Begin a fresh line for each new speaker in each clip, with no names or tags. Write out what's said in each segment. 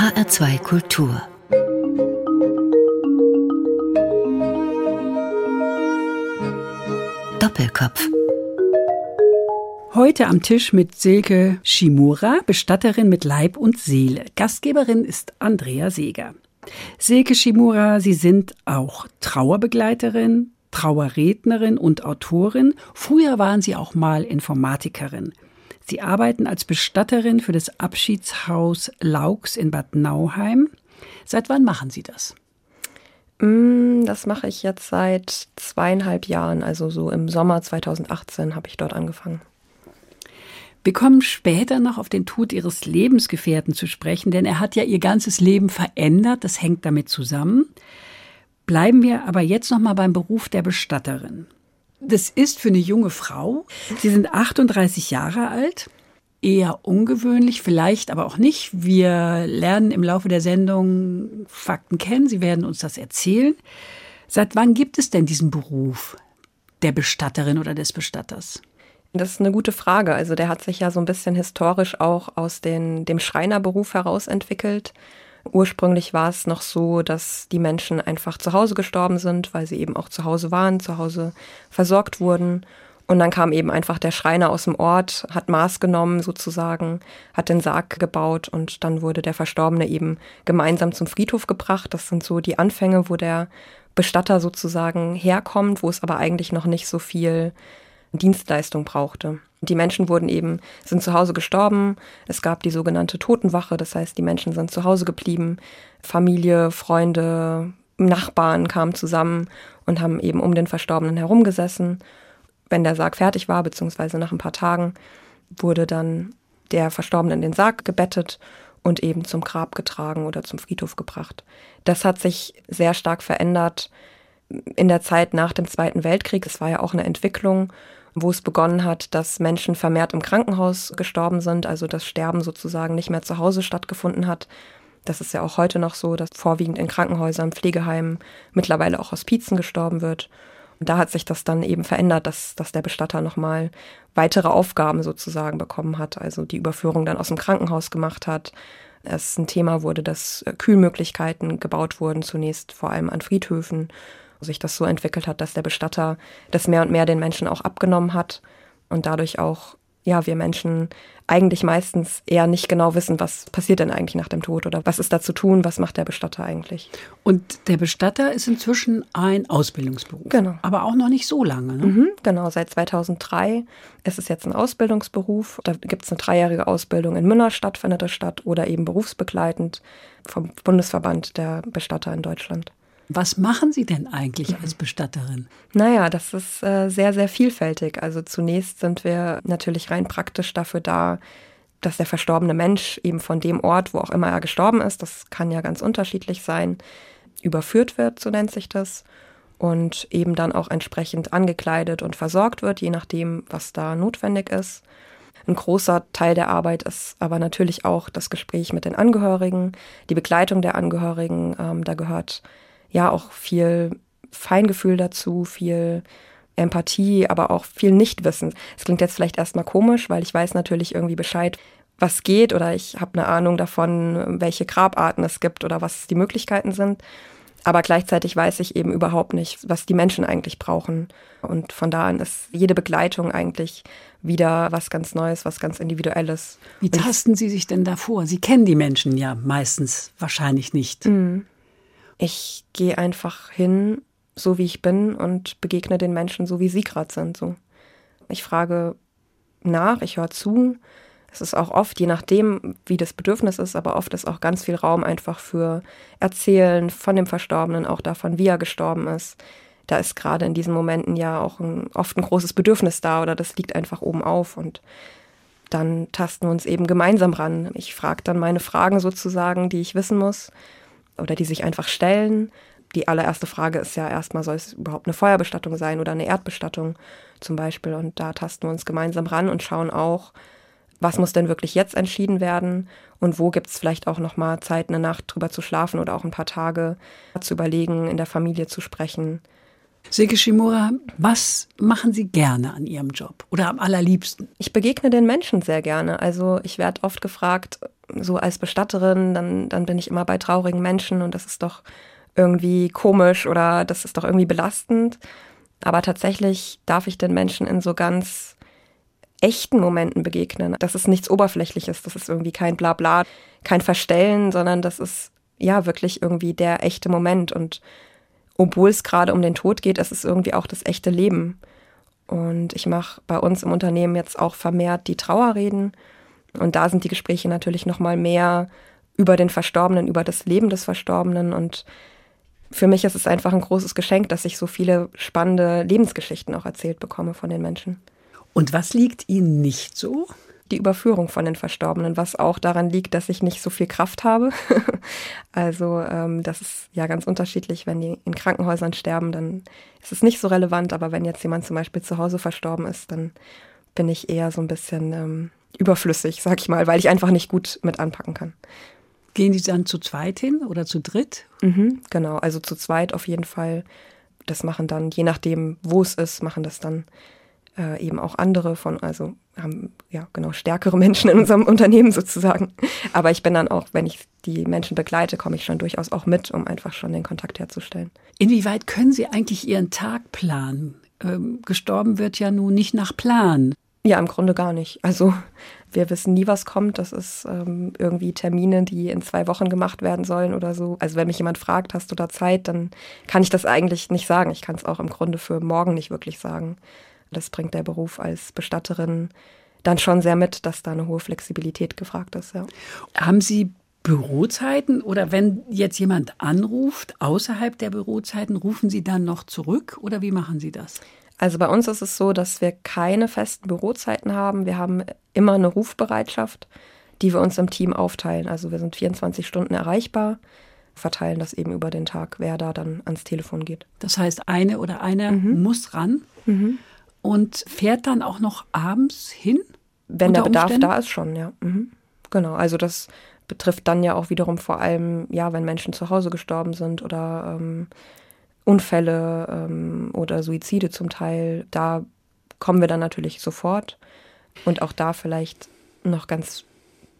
HR2 Kultur Doppelkopf
Heute am Tisch mit Silke Shimura, Bestatterin mit Leib und Seele. Gastgeberin ist Andrea Seeger. Silke Shimura, Sie sind auch Trauerbegleiterin, Trauerrednerin und Autorin. Früher waren Sie auch mal Informatikerin. Sie arbeiten als Bestatterin für das Abschiedshaus Laux in Bad Nauheim. Seit wann machen Sie das?
Mm, das mache ich jetzt seit zweieinhalb Jahren, also so im Sommer 2018 habe ich dort angefangen.
Wir kommen später noch auf den Tod ihres Lebensgefährten zu sprechen, denn er hat ja ihr ganzes Leben verändert, das hängt damit zusammen. Bleiben wir aber jetzt noch mal beim Beruf der Bestatterin. Das ist für eine junge Frau. Sie sind 38 Jahre alt. Eher ungewöhnlich, vielleicht aber auch nicht. Wir lernen im Laufe der Sendung Fakten kennen. Sie werden uns das erzählen. Seit wann gibt es denn diesen Beruf der Bestatterin oder des Bestatters?
Das ist eine gute Frage. Also der hat sich ja so ein bisschen historisch auch aus den, dem Schreinerberuf heraus entwickelt. Ursprünglich war es noch so, dass die Menschen einfach zu Hause gestorben sind, weil sie eben auch zu Hause waren, zu Hause versorgt wurden. Und dann kam eben einfach der Schreiner aus dem Ort, hat Maß genommen sozusagen, hat den Sarg gebaut und dann wurde der Verstorbene eben gemeinsam zum Friedhof gebracht. Das sind so die Anfänge, wo der Bestatter sozusagen herkommt, wo es aber eigentlich noch nicht so viel Dienstleistung brauchte. Die Menschen wurden eben, sind zu Hause gestorben. Es gab die sogenannte Totenwache, das heißt, die Menschen sind zu Hause geblieben. Familie, Freunde, Nachbarn kamen zusammen und haben eben um den Verstorbenen herumgesessen. Wenn der Sarg fertig war, beziehungsweise nach ein paar Tagen, wurde dann der Verstorbene in den Sarg gebettet und eben zum Grab getragen oder zum Friedhof gebracht. Das hat sich sehr stark verändert in der Zeit nach dem Zweiten Weltkrieg. Es war ja auch eine Entwicklung wo es begonnen hat, dass Menschen vermehrt im Krankenhaus gestorben sind, also das Sterben sozusagen nicht mehr zu Hause stattgefunden hat. Das ist ja auch heute noch so, dass vorwiegend in Krankenhäusern, Pflegeheimen, mittlerweile auch Hospizen gestorben wird. Und da hat sich das dann eben verändert, dass, dass der Bestatter nochmal weitere Aufgaben sozusagen bekommen hat, also die Überführung dann aus dem Krankenhaus gemacht hat. Es ein Thema wurde, dass Kühlmöglichkeiten gebaut wurden, zunächst vor allem an Friedhöfen sich das so entwickelt hat, dass der Bestatter das mehr und mehr den Menschen auch abgenommen hat und dadurch auch, ja, wir Menschen eigentlich meistens eher nicht genau wissen, was passiert denn eigentlich nach dem Tod oder was ist da zu tun, was macht der Bestatter eigentlich.
Und der Bestatter ist inzwischen ein Ausbildungsberuf.
Genau.
Aber auch noch nicht so lange. Ne?
Mhm, genau, seit 2003 ist es jetzt ein Ausbildungsberuf. Da gibt es eine dreijährige Ausbildung in Münnerstadt, findet das statt, oder eben berufsbegleitend vom Bundesverband der Bestatter in Deutschland.
Was machen Sie denn eigentlich als Bestatterin?
Naja, das ist äh, sehr, sehr vielfältig. Also zunächst sind wir natürlich rein praktisch dafür da, dass der verstorbene Mensch eben von dem Ort, wo auch immer er gestorben ist, das kann ja ganz unterschiedlich sein, überführt wird, so nennt sich das, und eben dann auch entsprechend angekleidet und versorgt wird, je nachdem, was da notwendig ist. Ein großer Teil der Arbeit ist aber natürlich auch das Gespräch mit den Angehörigen, die Begleitung der Angehörigen. Ähm, da gehört ja auch viel Feingefühl dazu, viel Empathie, aber auch viel Nichtwissen. Es klingt jetzt vielleicht erstmal komisch, weil ich weiß natürlich irgendwie Bescheid, was geht oder ich habe eine Ahnung davon, welche Grabarten es gibt oder was die Möglichkeiten sind. Aber gleichzeitig weiß ich eben überhaupt nicht, was die Menschen eigentlich brauchen. Und von da an ist jede Begleitung eigentlich wieder was ganz Neues, was ganz Individuelles.
Wie tasten Sie sich denn da vor? Sie kennen die Menschen ja meistens wahrscheinlich nicht.
Mhm. Ich gehe einfach hin, so wie ich bin und begegne den Menschen so, wie sie gerade sind. So. Ich frage nach, ich höre zu. Es ist auch oft, je nachdem, wie das Bedürfnis ist, aber oft ist auch ganz viel Raum einfach für Erzählen von dem Verstorbenen, auch davon, wie er gestorben ist. Da ist gerade in diesen Momenten ja auch ein, oft ein großes Bedürfnis da oder das liegt einfach oben auf und dann tasten wir uns eben gemeinsam ran. Ich frage dann meine Fragen sozusagen, die ich wissen muss oder die sich einfach stellen. Die allererste Frage ist ja erstmal, soll es überhaupt eine Feuerbestattung sein oder eine Erdbestattung zum Beispiel? Und da tasten wir uns gemeinsam ran und schauen auch, was muss denn wirklich jetzt entschieden werden und wo gibt es vielleicht auch noch mal Zeit, eine Nacht drüber zu schlafen oder auch ein paar Tage zu überlegen, in der Familie zu sprechen.
Silke Shimura, was machen Sie gerne an Ihrem Job oder am allerliebsten?
Ich begegne den Menschen sehr gerne. Also ich werde oft gefragt, so als Bestatterin, dann, dann bin ich immer bei traurigen Menschen und das ist doch irgendwie komisch oder das ist doch irgendwie belastend. Aber tatsächlich darf ich den Menschen in so ganz echten Momenten begegnen. Das ist nichts Oberflächliches, das ist irgendwie kein Blabla, kein Verstellen, sondern das ist ja wirklich irgendwie der echte Moment. Und obwohl es gerade um den Tod geht, ist es irgendwie auch das echte Leben. Und ich mache bei uns im Unternehmen jetzt auch vermehrt die Trauerreden. Und da sind die Gespräche natürlich noch mal mehr über den Verstorbenen, über das Leben des Verstorbenen. Und für mich ist es einfach ein großes Geschenk, dass ich so viele spannende Lebensgeschichten auch erzählt bekomme von den Menschen.
Und was liegt Ihnen nicht so?
Die Überführung von den Verstorbenen, was auch daran liegt, dass ich nicht so viel Kraft habe. also ähm, das ist ja ganz unterschiedlich. Wenn die in Krankenhäusern sterben, dann ist es nicht so relevant. Aber wenn jetzt jemand zum Beispiel zu Hause verstorben ist, dann bin ich eher so ein bisschen ähm, überflüssig, sag ich mal, weil ich einfach nicht gut mit anpacken kann.
Gehen die dann zu zweit hin oder zu dritt?
Mhm, genau, also zu zweit auf jeden Fall. Das machen dann, je nachdem, wo es ist, machen das dann äh, eben auch andere von, also haben ja genau stärkere Menschen in unserem Unternehmen sozusagen. Aber ich bin dann auch, wenn ich die Menschen begleite, komme ich schon durchaus auch mit, um einfach schon den Kontakt herzustellen.
Inwieweit können Sie eigentlich Ihren Tag planen? Ähm, gestorben wird ja nun nicht nach Plan.
Ja, im Grunde gar nicht. Also wir wissen nie, was kommt. Das ist ähm, irgendwie Termine, die in zwei Wochen gemacht werden sollen oder so. Also wenn mich jemand fragt, hast du da Zeit, dann kann ich das eigentlich nicht sagen. Ich kann es auch im Grunde für morgen nicht wirklich sagen. Das bringt der Beruf als Bestatterin dann schon sehr mit, dass da eine hohe Flexibilität gefragt ist. Ja.
Haben Sie Bürozeiten oder wenn jetzt jemand anruft außerhalb der Bürozeiten, rufen Sie dann noch zurück oder wie machen Sie das?
Also bei uns ist es so, dass wir keine festen Bürozeiten haben. Wir haben immer eine Rufbereitschaft, die wir uns im Team aufteilen. Also wir sind 24 Stunden erreichbar, verteilen das eben über den Tag, wer da dann ans Telefon geht.
Das heißt, eine oder einer mhm. muss ran. Mhm und fährt dann auch noch abends hin?
Wenn der Bedarf Umständen? da ist, schon, ja. Mhm. Genau, also das betrifft dann ja auch wiederum vor allem, ja, wenn Menschen zu Hause gestorben sind oder ähm, Unfälle ähm, oder Suizide zum Teil. Da kommen wir dann natürlich sofort. Und auch da vielleicht noch ganz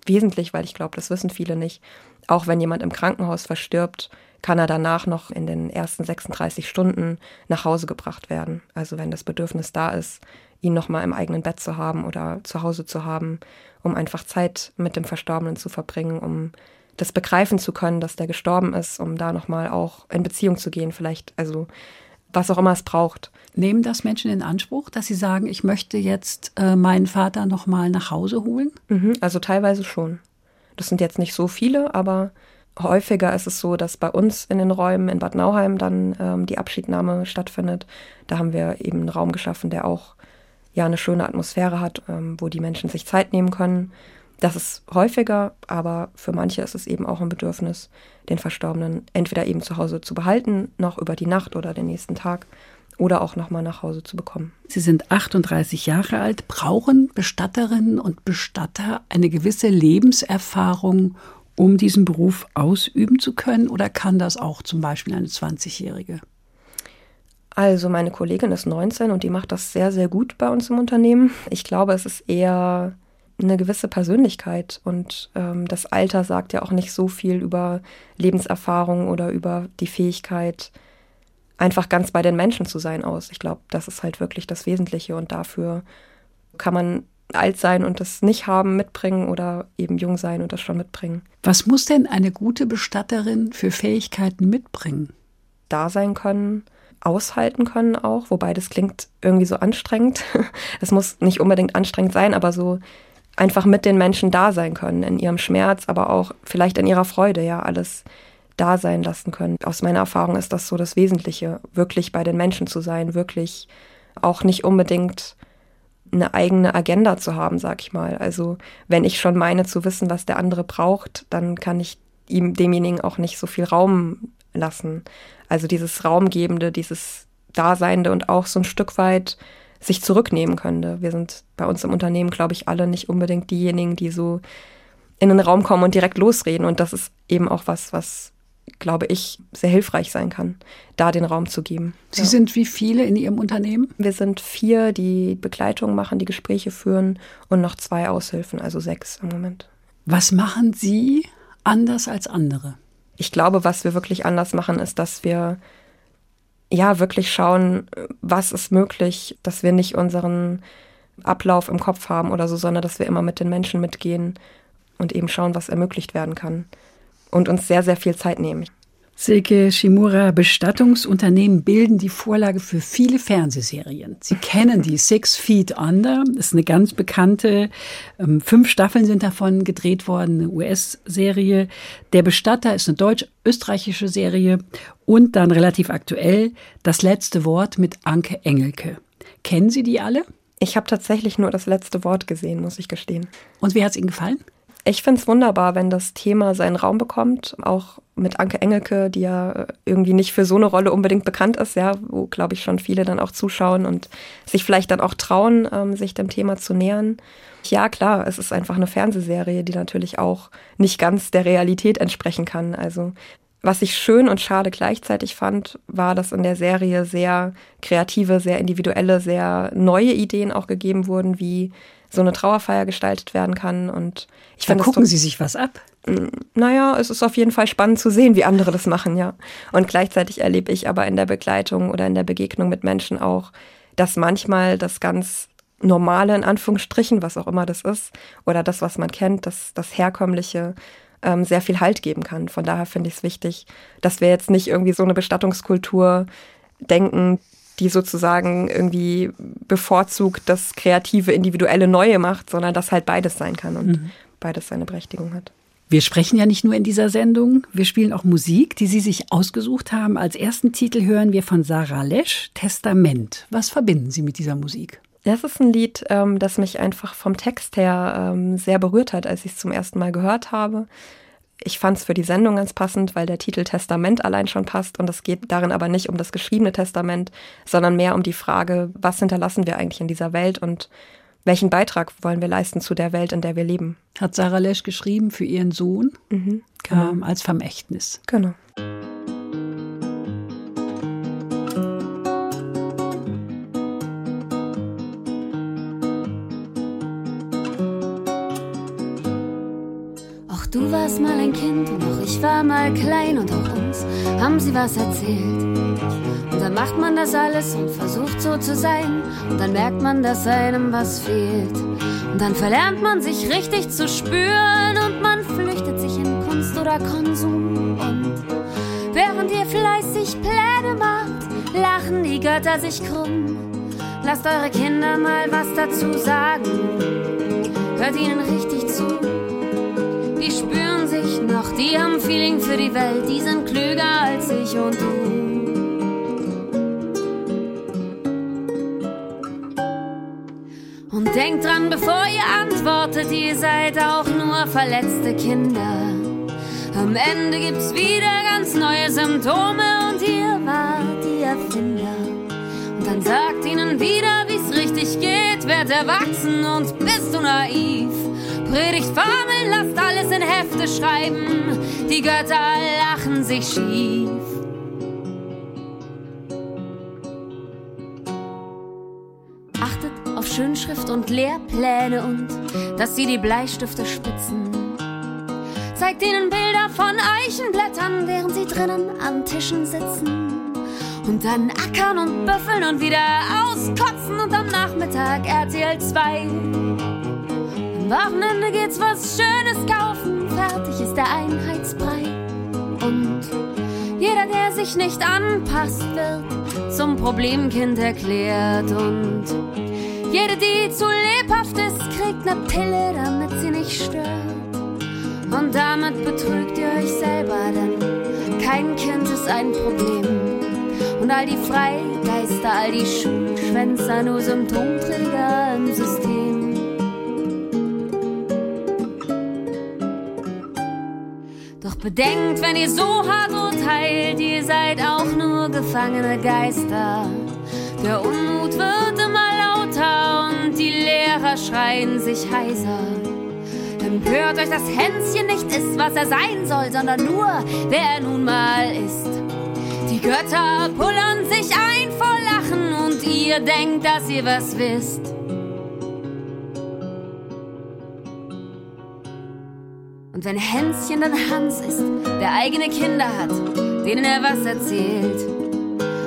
wesentlich, weil ich glaube, das wissen viele nicht, auch wenn jemand im Krankenhaus verstirbt, kann er danach noch in den ersten 36 Stunden nach Hause gebracht werden. Also wenn das Bedürfnis da ist, ihn nochmal im eigenen Bett zu haben oder zu Hause zu haben, um einfach Zeit mit dem Verstorbenen zu verbringen, um das begreifen zu können, dass der gestorben ist, um da nochmal auch in Beziehung zu gehen, vielleicht, also was auch immer es braucht.
Nehmen das Menschen in Anspruch, dass sie sagen, ich möchte jetzt äh, meinen Vater nochmal nach Hause holen?
Mhm, also teilweise schon. Das sind jetzt nicht so viele, aber häufiger ist es so, dass bei uns in den Räumen in Bad Nauheim dann ähm, die Abschiednahme stattfindet. Da haben wir eben einen Raum geschaffen, der auch ja eine schöne Atmosphäre hat, ähm, wo die Menschen sich Zeit nehmen können. Das ist häufiger, aber für manche ist es eben auch ein Bedürfnis, den Verstorbenen entweder eben zu Hause zu behalten, noch über die Nacht oder den nächsten Tag oder auch nochmal nach Hause zu bekommen.
Sie sind 38 Jahre alt. Brauchen Bestatterinnen und Bestatter eine gewisse Lebenserfahrung, um diesen Beruf ausüben zu können? Oder kann das auch zum Beispiel eine 20-Jährige?
Also meine Kollegin ist 19 und die macht das sehr, sehr gut bei uns im Unternehmen. Ich glaube, es ist eher eine gewisse Persönlichkeit und ähm, das Alter sagt ja auch nicht so viel über Lebenserfahrung oder über die Fähigkeit, einfach ganz bei den Menschen zu sein aus. Ich glaube, das ist halt wirklich das Wesentliche und dafür kann man alt sein und das nicht haben, mitbringen oder eben jung sein und das schon mitbringen.
Was muss denn eine gute Bestatterin für Fähigkeiten mitbringen?
Da sein können, aushalten können auch, wobei das klingt irgendwie so anstrengend. Es muss nicht unbedingt anstrengend sein, aber so einfach mit den Menschen da sein können, in ihrem Schmerz, aber auch vielleicht in ihrer Freude, ja, alles da sein lassen können. Aus meiner Erfahrung ist das so das Wesentliche, wirklich bei den Menschen zu sein, wirklich auch nicht unbedingt eine eigene Agenda zu haben, sag ich mal. Also wenn ich schon meine zu wissen, was der andere braucht, dann kann ich ihm demjenigen auch nicht so viel Raum lassen. Also dieses Raumgebende, dieses Daseinende und auch so ein Stück weit sich zurücknehmen könnte. Wir sind bei uns im Unternehmen, glaube ich, alle nicht unbedingt diejenigen, die so in den Raum kommen und direkt losreden. Und das ist eben auch was, was glaube ich, sehr hilfreich sein kann, da den Raum zu geben.
Sie ja. sind wie viele in Ihrem Unternehmen?
Wir sind vier, die Begleitung machen, die Gespräche führen und noch zwei Aushilfen, also sechs im Moment.
Was machen Sie anders als andere?
Ich glaube, was wir wirklich anders machen, ist, dass wir ja wirklich schauen, was ist möglich, dass wir nicht unseren Ablauf im Kopf haben oder so, sondern dass wir immer mit den Menschen mitgehen und eben schauen, was ermöglicht werden kann und uns sehr, sehr viel Zeit nehmen.
Silke Shimura, Bestattungsunternehmen bilden die Vorlage für viele Fernsehserien. Sie kennen die Six Feet Under, das ist eine ganz bekannte, ähm, fünf Staffeln sind davon gedreht worden, eine US-Serie. Der Bestatter ist eine deutsch-österreichische Serie und dann relativ aktuell das letzte Wort mit Anke Engelke. Kennen Sie die alle?
Ich habe tatsächlich nur das letzte Wort gesehen, muss ich gestehen.
Und wie hat es Ihnen gefallen?
Ich finde es wunderbar, wenn das Thema seinen Raum bekommt, auch mit Anke Engelke, die ja irgendwie nicht für so eine Rolle unbedingt bekannt ist, ja, wo, glaube ich, schon viele dann auch zuschauen und sich vielleicht dann auch trauen, ähm, sich dem Thema zu nähern. Ja, klar, es ist einfach eine Fernsehserie, die natürlich auch nicht ganz der Realität entsprechen kann. Also was ich schön und schade gleichzeitig fand, war, dass in der Serie sehr kreative, sehr individuelle, sehr neue Ideen auch gegeben wurden, wie so eine Trauerfeier gestaltet werden kann. Und
ich finde, gucken Sie sich was ab.
Naja, es ist auf jeden Fall spannend zu sehen, wie andere das machen, ja. Und gleichzeitig erlebe ich aber in der Begleitung oder in der Begegnung mit Menschen auch, dass manchmal das ganz normale, in Anführungsstrichen, was auch immer das ist, oder das, was man kennt, das, das herkömmliche, ähm, sehr viel Halt geben kann. Von daher finde ich es wichtig, dass wir jetzt nicht irgendwie so eine Bestattungskultur denken, die sozusagen irgendwie bevorzugt das kreative, individuelle Neue macht, sondern dass halt beides sein kann und mhm. beides seine Berechtigung hat.
Wir sprechen ja nicht nur in dieser Sendung, wir spielen auch Musik, die Sie sich ausgesucht haben. Als ersten Titel hören wir von Sarah Lesch, Testament. Was verbinden Sie mit dieser Musik?
Das ist ein Lied, ähm, das mich einfach vom Text her ähm, sehr berührt hat, als ich es zum ersten Mal gehört habe. Ich fand es für die Sendung ganz passend, weil der Titel Testament allein schon passt und es geht darin aber nicht um das geschriebene Testament, sondern mehr um die Frage, was hinterlassen wir eigentlich in dieser Welt und welchen Beitrag wollen wir leisten zu der Welt, in der wir leben.
Hat Sarah Lesch geschrieben für ihren Sohn mhm, genau. ähm, als Vermächtnis.
Genau.
Du warst mal ein Kind und auch ich war mal klein und auch uns haben sie was erzählt. Und dann macht man das alles und versucht so zu sein. Und dann merkt man, dass einem was fehlt. Und dann verlernt man sich richtig zu spüren und man flüchtet sich in Kunst oder Konsum. Und während ihr fleißig Pläne macht, lachen die Götter sich krumm. Lasst eure Kinder mal was dazu sagen. Hört ihnen richtig die Welt, die sind klüger als ich und du. Und denkt dran, bevor ihr antwortet, ihr seid auch nur verletzte Kinder. Am Ende gibt's wieder ganz neue Symptome und ihr wart die Erfinder. Und dann sagt ihnen wieder, wie's richtig geht, werd erwachsen und bist du naiv. Predigt Formel, lasst alles in Hefte schreiben. Die Götter lachen sich schief. Achtet auf Schönschrift und Lehrpläne und dass sie die Bleistifte spitzen. Zeigt ihnen Bilder von Eichenblättern, während sie drinnen an Tischen sitzen. Und dann ackern und büffeln und wieder auskotzen und am Nachmittag RTL 2 Wochenende geht's was Schönes kaufen, fertig ist der Einheitsbrei. Und jeder, der sich nicht anpasst, wird zum Problemkind erklärt. Und jede, die zu lebhaft ist, kriegt ne Pille, damit sie nicht stört. Und damit betrügt ihr euch selber, denn kein Kind ist ein Problem. Und all die Freigeister, all die Schwänzer, nur Symptomträger im System. Bedenkt, wenn ihr so hart urteilt, ihr seid auch nur gefangene Geister. Der Unmut wird immer lauter und die Lehrer schreien sich heiser. Empört euch, dass Hänschen nicht ist, was er sein soll, sondern nur, wer er nun mal ist. Die Götter pullern sich ein vor Lachen und ihr denkt, dass ihr was wisst. Und wenn Hänschen dann Hans ist, der eigene Kinder hat, denen er was erzählt,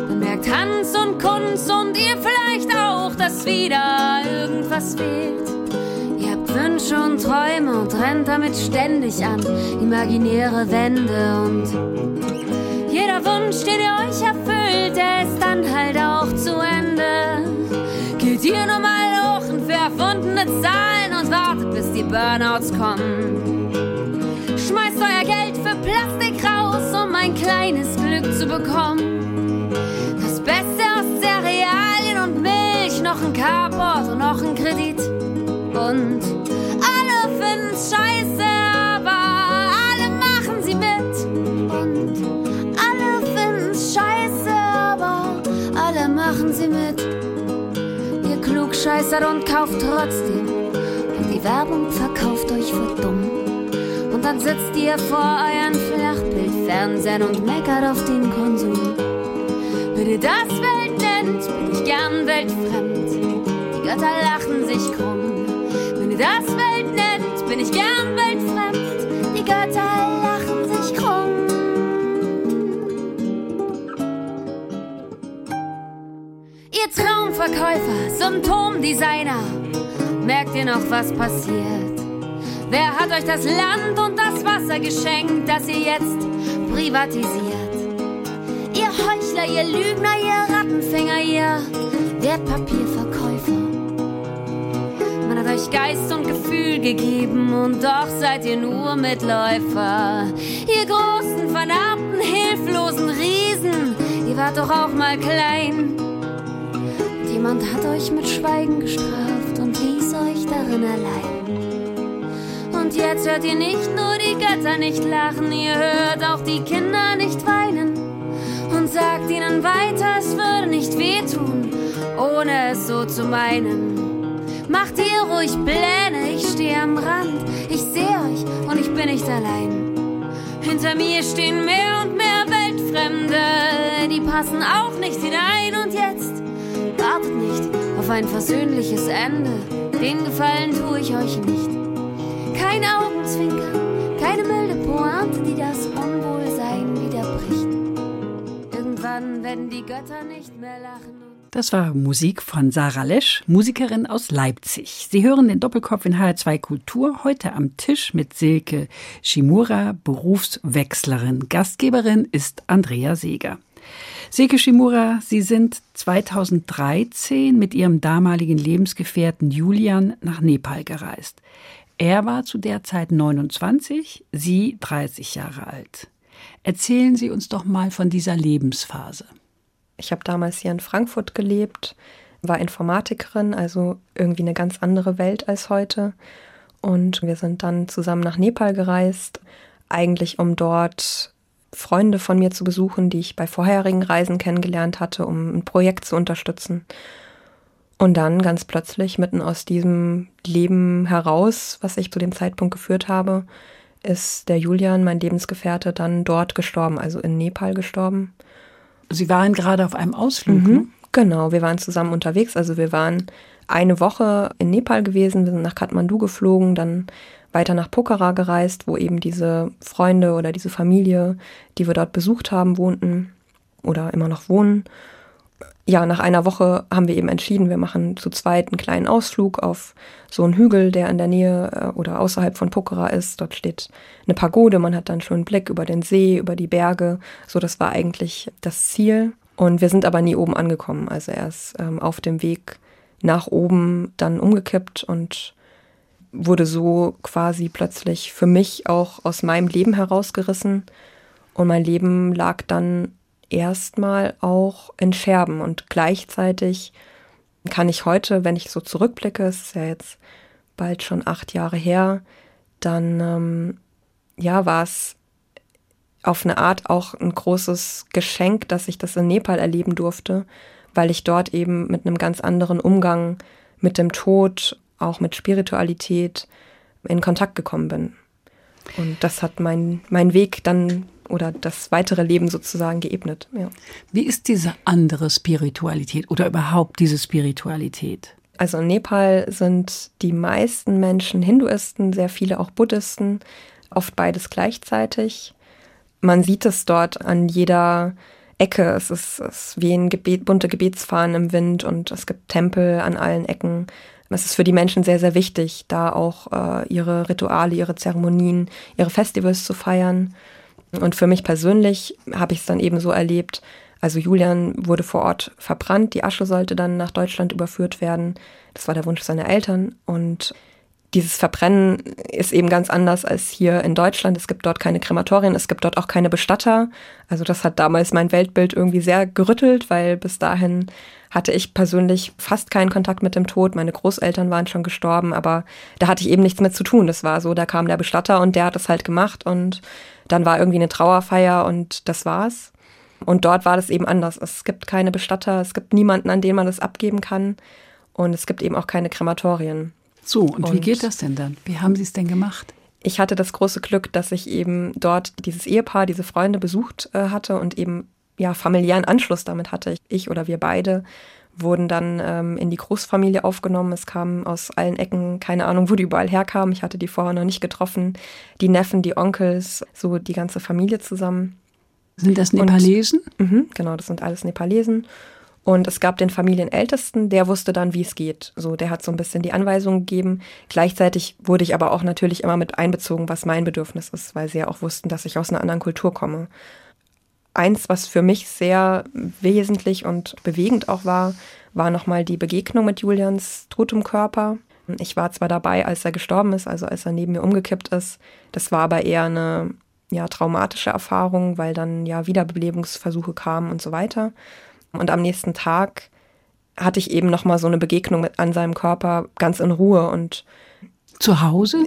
dann merkt Hans und Kunz und ihr vielleicht auch, dass wieder irgendwas fehlt. Ihr habt Wünsche und Träume und rennt damit ständig an imaginäre Wände und jeder Wunsch, den ihr euch erfüllt, der ist dann halt auch zu Ende. Geht ihr nur mal hoch und verfundene Zahlen und wartet, bis die Burnouts kommen. Schmeißt euer Geld für Plastik raus, um ein kleines Glück zu bekommen. Das Beste aus Cerealien und Milch, noch ein Carport und noch ein Kredit. Und alle finden's scheiße, aber alle machen sie mit. Und alle finden's scheiße, aber alle machen sie mit. Ihr klugscheißert und kauft trotzdem. Und die Werbung verkauft euch für dumm. Dann sitzt ihr vor euren Flachbildfernsehen und meckert auf den Konsum. Wenn ihr das Welt nennt, bin ich gern weltfremd. Die Götter lachen sich krumm. Wenn ihr das Welt nennt, bin ich gern weltfremd. Die Götter lachen sich krumm. Ihr Traumverkäufer, Symptomdesigner, merkt ihr noch, was passiert? Wer hat euch das Land und das Wasser geschenkt, das ihr jetzt privatisiert? Ihr Heuchler, ihr Lügner, ihr Rattenfänger, ihr Wertpapierverkäufer. Man hat euch Geist und Gefühl gegeben und doch seid ihr nur Mitläufer. Ihr großen, vernarbten, hilflosen Riesen, ihr wart doch auch mal klein. Und jemand hat euch mit Schweigen gestraft und ließ euch darin allein. Und jetzt hört ihr nicht nur die Götter nicht lachen, ihr hört auch die Kinder nicht weinen. Und sagt ihnen weiter, es würde nicht wehtun, ohne es so zu meinen. Macht ihr ruhig Pläne, ich stehe am Rand, ich sehe euch und ich bin nicht allein. Hinter mir stehen mehr und mehr Weltfremde, die passen auch nicht hinein und jetzt wartet nicht auf ein versöhnliches Ende, den Gefallen tue ich euch nicht. Kein Augenzwinkern, keine milde Pointe, die das Unwohlsein widerbricht. Irgendwann werden die Götter nicht mehr lachen.
Das war Musik von Sarah Lesch, Musikerin aus Leipzig. Sie hören den Doppelkopf in HR2 Kultur heute am Tisch mit Silke Shimura, Berufswechslerin. Gastgeberin ist Andrea Seeger. Silke Shimura, Sie sind 2013 mit Ihrem damaligen Lebensgefährten Julian nach Nepal gereist. Er war zu der Zeit 29, Sie 30 Jahre alt. Erzählen Sie uns doch mal von dieser Lebensphase.
Ich habe damals hier in Frankfurt gelebt, war Informatikerin, also irgendwie eine ganz andere Welt als heute. Und wir sind dann zusammen nach Nepal gereist, eigentlich um dort Freunde von mir zu besuchen, die ich bei vorherigen Reisen kennengelernt hatte, um ein Projekt zu unterstützen. Und dann ganz plötzlich, mitten aus diesem Leben heraus, was ich zu dem Zeitpunkt geführt habe, ist der Julian, mein Lebensgefährte, dann dort gestorben, also in Nepal gestorben.
Sie waren gerade auf einem Ausflug,
Mhm.
ne?
Genau, wir waren zusammen unterwegs. Also wir waren eine Woche in Nepal gewesen, wir sind nach Kathmandu geflogen, dann weiter nach Pokhara gereist, wo eben diese Freunde oder diese Familie, die wir dort besucht haben, wohnten oder immer noch wohnen. Ja, nach einer Woche haben wir eben entschieden, wir machen zu zweit einen kleinen Ausflug auf so einen Hügel, der in der Nähe äh, oder außerhalb von Pokhara ist. Dort steht eine Pagode, man hat dann schon einen Blick über den See, über die Berge. So, das war eigentlich das Ziel. Und wir sind aber nie oben angekommen. Also er ist ähm, auf dem Weg nach oben dann umgekippt und wurde so quasi plötzlich für mich auch aus meinem Leben herausgerissen. Und mein Leben lag dann erstmal auch in Scherben. Und gleichzeitig kann ich heute, wenn ich so zurückblicke, es ist ja jetzt bald schon acht Jahre her, dann ähm, ja, war es auf eine Art auch ein großes Geschenk, dass ich das in Nepal erleben durfte, weil ich dort eben mit einem ganz anderen Umgang mit dem Tod, auch mit Spiritualität in Kontakt gekommen bin. Und das hat mein, mein Weg dann oder das weitere Leben sozusagen geebnet. Ja.
Wie ist diese andere Spiritualität oder überhaupt diese Spiritualität?
Also in Nepal sind die meisten Menschen Hinduisten, sehr viele auch Buddhisten. oft beides gleichzeitig. Man sieht es dort an jeder Ecke. Es ist, es ein Gebet, bunte Gebetsfahnen im Wind und es gibt Tempel an allen Ecken. Es ist für die Menschen sehr, sehr wichtig, da auch äh, ihre Rituale, ihre Zeremonien, ihre Festivals zu feiern. Und für mich persönlich habe ich es dann eben so erlebt. Also Julian wurde vor Ort verbrannt, die Asche sollte dann nach Deutschland überführt werden. Das war der Wunsch seiner Eltern. Und dieses Verbrennen ist eben ganz anders als hier in Deutschland. Es gibt dort keine Krematorien, es gibt dort auch keine Bestatter. Also das hat damals mein Weltbild irgendwie sehr gerüttelt, weil bis dahin hatte ich persönlich fast keinen Kontakt mit dem Tod. Meine Großeltern waren schon gestorben, aber da hatte ich eben nichts mit zu tun. Das war so, da kam der Bestatter und der hat es halt gemacht und dann war irgendwie eine Trauerfeier und das war's. Und dort war das eben anders. Es gibt keine Bestatter, es gibt niemanden, an den man das abgeben kann und es gibt eben auch keine Krematorien.
So, und, und wie geht das denn dann? Wie haben Sie es denn gemacht?
Ich hatte das große Glück, dass ich eben dort dieses Ehepaar, diese Freunde besucht äh, hatte und eben ja familiären Anschluss damit hatte. Ich oder wir beide wurden dann ähm, in die Großfamilie aufgenommen. Es kamen aus allen Ecken, keine Ahnung, wo die überall herkamen. Ich hatte die vorher noch nicht getroffen. Die Neffen, die Onkels, so die ganze Familie zusammen.
Sind das Nepalesen?
Und, mh, genau, das sind alles Nepalesen. Und es gab den Familienältesten, der wusste dann, wie es geht. So, der hat so ein bisschen die Anweisungen gegeben. Gleichzeitig wurde ich aber auch natürlich immer mit einbezogen, was mein Bedürfnis ist, weil sie ja auch wussten, dass ich aus einer anderen Kultur komme. Eins, was für mich sehr wesentlich und bewegend auch war, war nochmal die Begegnung mit Julians totem Körper. Ich war zwar dabei, als er gestorben ist, also als er neben mir umgekippt ist. Das war aber eher eine ja, traumatische Erfahrung, weil dann ja Wiederbelebungsversuche kamen und so weiter. Und am nächsten Tag hatte ich eben nochmal so eine Begegnung mit, an seinem Körper ganz in Ruhe und
zu Hause?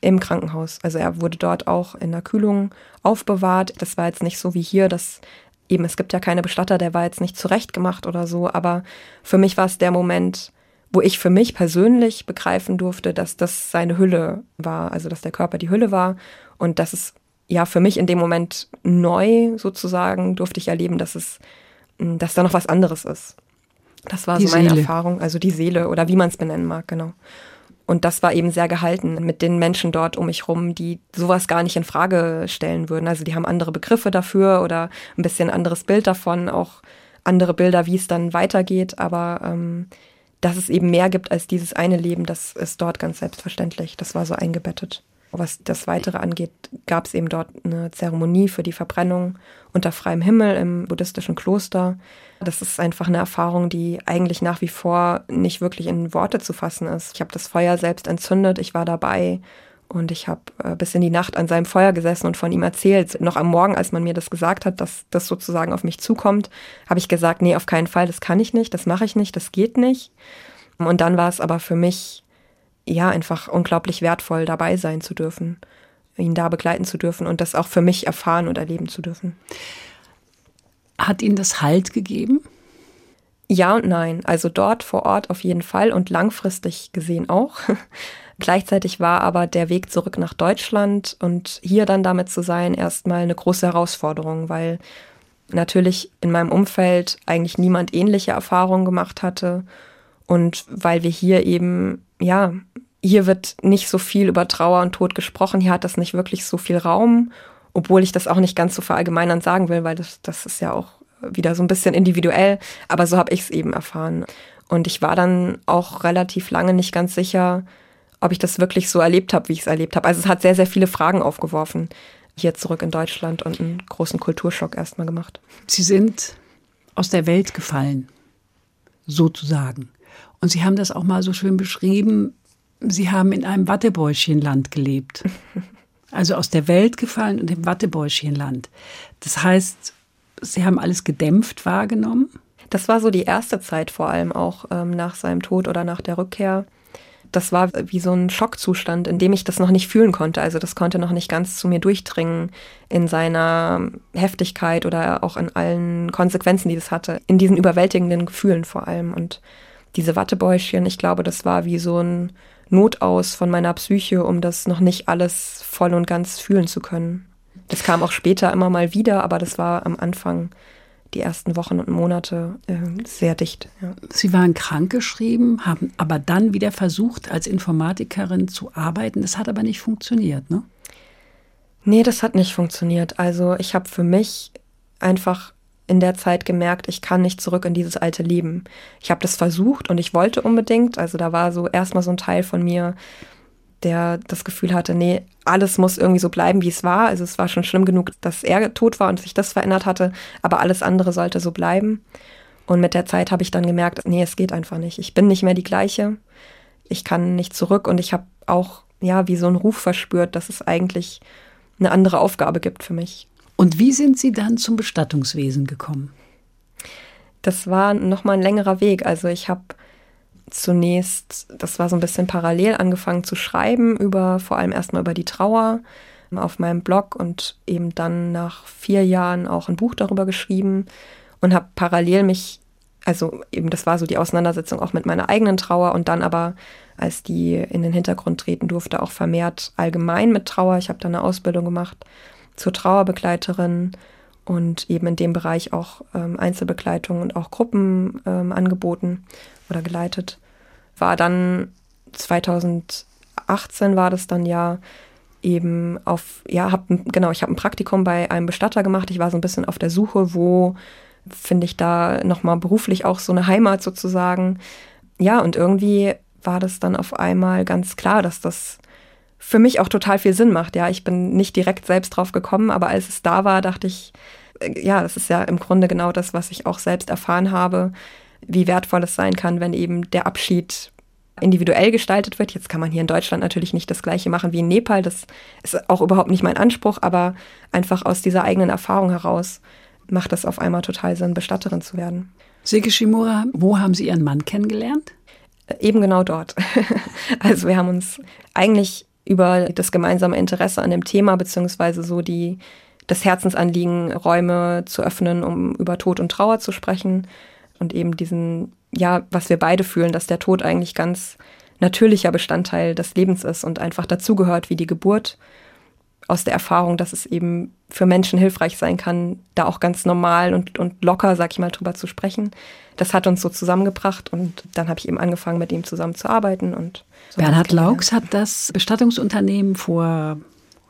Im Krankenhaus. Also er wurde dort auch in der Kühlung aufbewahrt. Das war jetzt nicht so wie hier, dass eben, es gibt ja keine Bestatter, der war jetzt nicht zurechtgemacht oder so, aber für mich war es der Moment, wo ich für mich persönlich begreifen durfte, dass das seine Hülle war, also dass der Körper die Hülle war und dass es ja für mich in dem Moment neu sozusagen durfte ich erleben, dass es dass da noch was anderes ist. Das war die so meine Seele. Erfahrung, also die Seele oder wie man es benennen mag, genau. Und das war eben sehr gehalten mit den Menschen dort um mich rum, die sowas gar nicht in Frage stellen würden. Also die haben andere Begriffe dafür oder ein bisschen anderes Bild davon, auch andere Bilder, wie es dann weitergeht. Aber ähm, dass es eben mehr gibt als dieses eine Leben, das ist dort ganz selbstverständlich. Das war so eingebettet. Was das Weitere angeht, gab es eben dort eine Zeremonie für die Verbrennung unter freiem Himmel im buddhistischen Kloster. Das ist einfach eine Erfahrung, die eigentlich nach wie vor nicht wirklich in Worte zu fassen ist. Ich habe das Feuer selbst entzündet, ich war dabei und ich habe äh, bis in die Nacht an seinem Feuer gesessen und von ihm erzählt. Noch am Morgen, als man mir das gesagt hat, dass das sozusagen auf mich zukommt, habe ich gesagt, nee, auf keinen Fall, das kann ich nicht, das mache ich nicht, das geht nicht. Und dann war es aber für mich ja, einfach unglaublich wertvoll dabei sein zu dürfen, ihn da begleiten zu dürfen und das auch für mich erfahren und erleben zu dürfen.
Hat Ihnen das Halt gegeben?
Ja und nein. Also dort vor Ort auf jeden Fall und langfristig gesehen auch. Gleichzeitig war aber der Weg zurück nach Deutschland und hier dann damit zu sein erstmal eine große Herausforderung, weil natürlich in meinem Umfeld eigentlich niemand ähnliche Erfahrungen gemacht hatte und weil wir hier eben ja hier wird nicht so viel über Trauer und Tod gesprochen, hier hat das nicht wirklich so viel Raum, obwohl ich das auch nicht ganz so verallgemeinern sagen will, weil das, das ist ja auch wieder so ein bisschen individuell, aber so habe ich es eben erfahren. Und ich war dann auch relativ lange nicht ganz sicher, ob ich das wirklich so erlebt habe, wie ich es erlebt habe. Also es hat sehr, sehr viele Fragen aufgeworfen hier zurück in Deutschland und einen großen Kulturschock erstmal gemacht.
Sie sind aus der Welt gefallen, sozusagen. Und Sie haben das auch mal so schön beschrieben, Sie haben in einem Wattebäuschenland gelebt. Also aus der Welt gefallen und im Wattebäuschenland. Das heißt, Sie haben alles gedämpft wahrgenommen?
Das war so die erste Zeit vor allem auch ähm, nach seinem Tod oder nach der Rückkehr. Das war wie so ein Schockzustand, in dem ich das noch nicht fühlen konnte. Also das konnte noch nicht ganz zu mir durchdringen in seiner Heftigkeit oder auch in allen Konsequenzen, die das hatte. In diesen überwältigenden Gefühlen vor allem. Und diese Wattebäuschen, ich glaube, das war wie so ein Notaus von meiner Psyche, um das noch nicht alles voll und ganz fühlen zu können. Das kam auch später immer mal wieder, aber das war am Anfang die ersten Wochen und Monate äh, sehr dicht. Ja.
Sie waren krankgeschrieben, haben aber dann wieder versucht, als Informatikerin zu arbeiten. Das hat aber nicht funktioniert, ne?
Nee, das hat nicht funktioniert. Also ich habe für mich einfach in der Zeit gemerkt, ich kann nicht zurück in dieses alte Leben. Ich habe das versucht und ich wollte unbedingt. Also da war so erstmal so ein Teil von mir, der das Gefühl hatte, nee, alles muss irgendwie so bleiben, wie es war. Also es war schon schlimm genug, dass er tot war und sich das verändert hatte, aber alles andere sollte so bleiben. Und mit der Zeit habe ich dann gemerkt, nee, es geht einfach nicht. Ich bin nicht mehr die gleiche. Ich kann nicht zurück und ich habe auch, ja, wie so einen Ruf verspürt, dass es eigentlich eine andere Aufgabe gibt für mich.
Und wie sind Sie dann zum Bestattungswesen gekommen?
Das war nochmal ein längerer Weg. Also ich habe zunächst, das war so ein bisschen parallel, angefangen zu schreiben über, vor allem erstmal über die Trauer auf meinem Blog und eben dann nach vier Jahren auch ein Buch darüber geschrieben und habe parallel mich, also eben das war so die Auseinandersetzung auch mit meiner eigenen Trauer und dann aber, als die in den Hintergrund treten durfte, auch vermehrt allgemein mit Trauer. Ich habe dann eine Ausbildung gemacht zur Trauerbegleiterin und eben in dem Bereich auch ähm, Einzelbegleitung und auch Gruppen ähm, angeboten oder geleitet. War dann 2018 war das dann ja eben auf, ja, hab, genau, ich habe ein Praktikum bei einem Bestatter gemacht. Ich war so ein bisschen auf der Suche, wo finde ich da nochmal beruflich auch so eine Heimat sozusagen. Ja, und irgendwie war das dann auf einmal ganz klar, dass das für mich auch total viel Sinn macht. Ja, ich bin nicht direkt selbst drauf gekommen, aber als es da war, dachte ich, äh, ja, das ist ja im Grunde genau das, was ich auch selbst erfahren habe, wie wertvoll es sein kann, wenn eben der Abschied individuell gestaltet wird. Jetzt kann man hier in Deutschland natürlich nicht das gleiche machen wie in Nepal, das ist auch überhaupt nicht mein Anspruch, aber einfach aus dieser eigenen Erfahrung heraus macht es auf einmal total Sinn, Bestatterin zu werden.
Seke Shimura, wo haben Sie Ihren Mann kennengelernt?
Äh, eben genau dort. also wir haben uns eigentlich über das gemeinsame Interesse an dem Thema beziehungsweise so die das Herzensanliegen, Räume zu öffnen, um über Tod und Trauer zu sprechen und eben diesen, ja, was wir beide fühlen, dass der Tod eigentlich ganz natürlicher Bestandteil des Lebens ist und einfach dazugehört wie die Geburt aus der Erfahrung, dass es eben für Menschen hilfreich sein kann, da auch ganz normal und, und locker, sag ich mal, drüber zu sprechen. Das hat uns so zusammengebracht und dann habe ich eben angefangen, mit ihm zusammen zu arbeiten. Und
so Bernhard Laux hat das Bestattungsunternehmen vor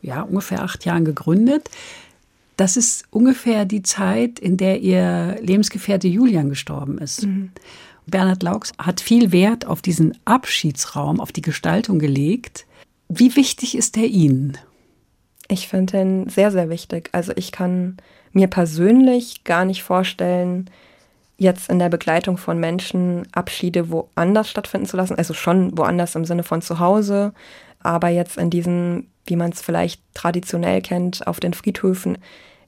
ja, ungefähr acht Jahren gegründet. Das ist ungefähr die Zeit, in der ihr Lebensgefährte Julian gestorben ist. Mhm. Bernhard Laux hat viel Wert auf diesen Abschiedsraum, auf die Gestaltung gelegt. Wie wichtig ist der Ihnen?
Ich finde den sehr, sehr wichtig. Also ich kann mir persönlich gar nicht vorstellen, jetzt in der Begleitung von Menschen Abschiede woanders stattfinden zu lassen. Also schon woanders im Sinne von zu Hause, aber jetzt in diesen, wie man es vielleicht traditionell kennt, auf den Friedhöfen,